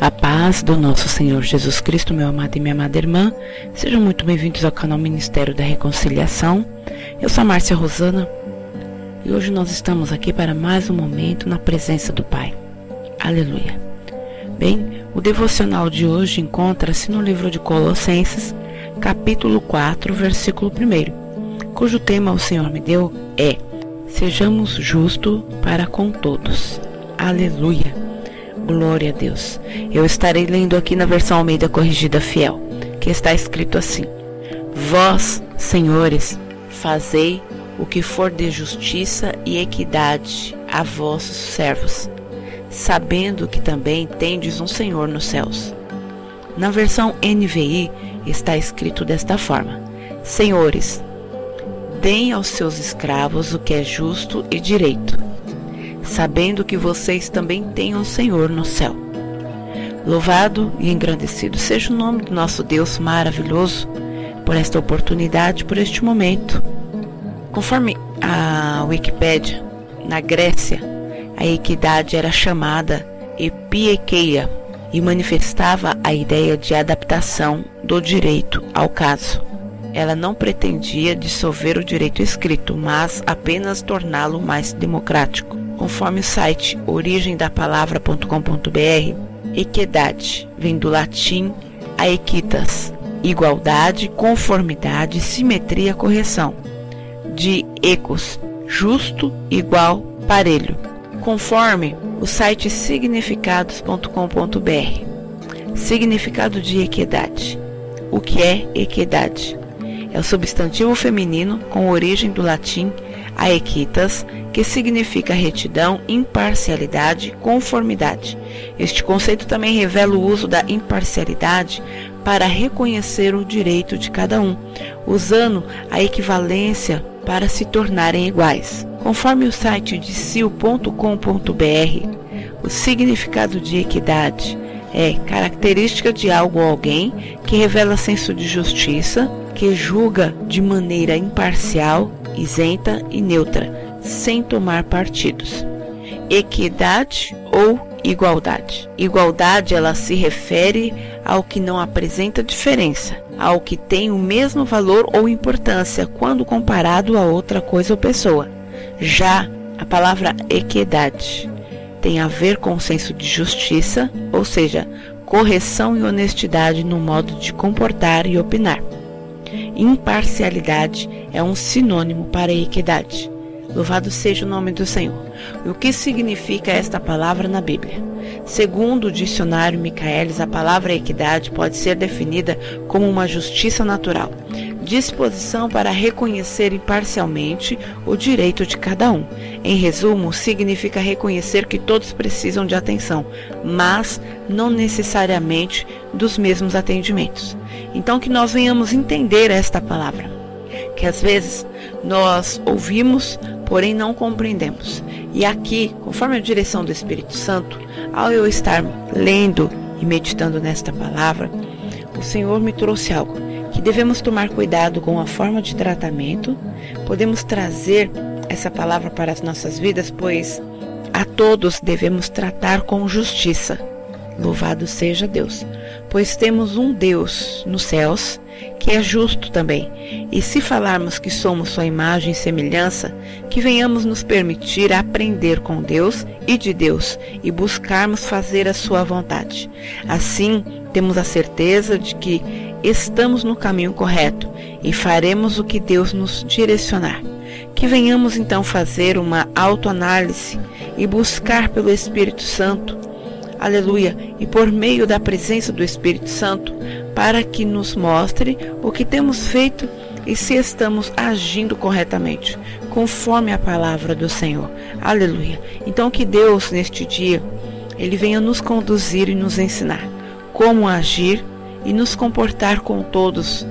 A paz do nosso Senhor Jesus Cristo, meu amado e minha amada irmã, sejam muito bem-vindos ao canal Ministério da Reconciliação. Eu sou a Márcia Rosana e hoje nós estamos aqui para mais um momento na presença do Pai. Aleluia. Bem, o devocional de hoje encontra-se no livro de Colossenses, capítulo 4, versículo 1, cujo tema o Senhor me deu é: Sejamos justos para com todos. Aleluia. Glória a Deus. Eu estarei lendo aqui na versão Almeida Corrigida Fiel, que está escrito assim: Vós, senhores, fazei o que for de justiça e equidade a vossos servos, sabendo que também tendes um Senhor nos céus. Na versão NVI está escrito desta forma: Senhores, deem aos seus escravos o que é justo e direito sabendo que vocês também têm um Senhor no céu. Louvado e engrandecido seja o nome do nosso Deus maravilhoso por esta oportunidade, por este momento. Conforme a Wikipédia, na Grécia, a equidade era chamada epiekeia e manifestava a ideia de adaptação do direito ao caso. Ela não pretendia dissolver o direito escrito, mas apenas torná-lo mais democrático conforme o site origemdapalavra.com.br, equidade vem do latim aequitas, igualdade, conformidade, simetria, correção. De ecos, justo, igual, parelho. Conforme o site significados.com.br. Significado de equidade. O que é equidade? É o substantivo feminino com origem do latim aequitas, que significa retidão, imparcialidade, conformidade. Este conceito também revela o uso da imparcialidade para reconhecer o direito de cada um, usando a equivalência para se tornarem iguais. Conforme o site de sil.com.br, o significado de equidade é característica de algo ou alguém que revela senso de justiça, que julga de maneira imparcial, isenta e neutra, sem tomar partidos. Equidade ou igualdade. Igualdade ela se refere ao que não apresenta diferença, ao que tem o mesmo valor ou importância quando comparado a outra coisa ou pessoa. Já a palavra equidade tem a ver com o senso de justiça, ou seja, correção e honestidade no modo de comportar e opinar. Imparcialidade é um sinônimo para equidade. Louvado seja o nome do Senhor. O que significa esta palavra na Bíblia? Segundo o dicionário Michaelis, a palavra equidade pode ser definida como uma justiça natural, disposição para reconhecer imparcialmente o direito de cada um. Em resumo, significa reconhecer que todos precisam de atenção, mas não necessariamente dos mesmos atendimentos. Então, que nós venhamos entender esta palavra, que às vezes nós ouvimos, porém não compreendemos. E aqui, conforme a direção do Espírito Santo, ao eu estar lendo e meditando nesta palavra, o Senhor me trouxe algo que devemos tomar cuidado com a forma de tratamento. Podemos trazer essa palavra para as nossas vidas, pois a todos devemos tratar com justiça. Louvado seja Deus, pois temos um Deus nos céus que é justo também. E se falarmos que somos sua imagem e semelhança, que venhamos nos permitir aprender com Deus e de Deus e buscarmos fazer a sua vontade. Assim, temos a certeza de que estamos no caminho correto e faremos o que Deus nos direcionar. Que venhamos então fazer uma autoanálise e buscar pelo Espírito Santo aleluia, e por meio da presença do Espírito Santo, para que nos mostre o que temos feito e se estamos agindo corretamente, conforme a palavra do Senhor. Aleluia. Então que Deus neste dia ele venha nos conduzir e nos ensinar como agir e nos comportar com todos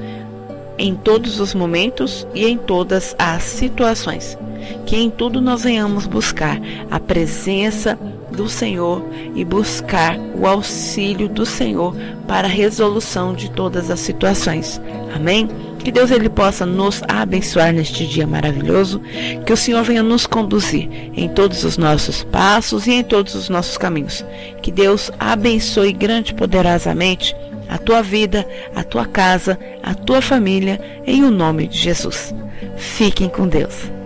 em todos os momentos e em todas as situações. Que em tudo nós venhamos buscar a presença do Senhor e buscar o auxílio do Senhor para a resolução de todas as situações. Amém? Que Deus ele possa nos abençoar neste dia maravilhoso, que o Senhor venha nos conduzir em todos os nossos passos e em todos os nossos caminhos. Que Deus abençoe grande e poderosamente a tua vida, a tua casa, a tua família, em o nome de Jesus. Fiquem com Deus.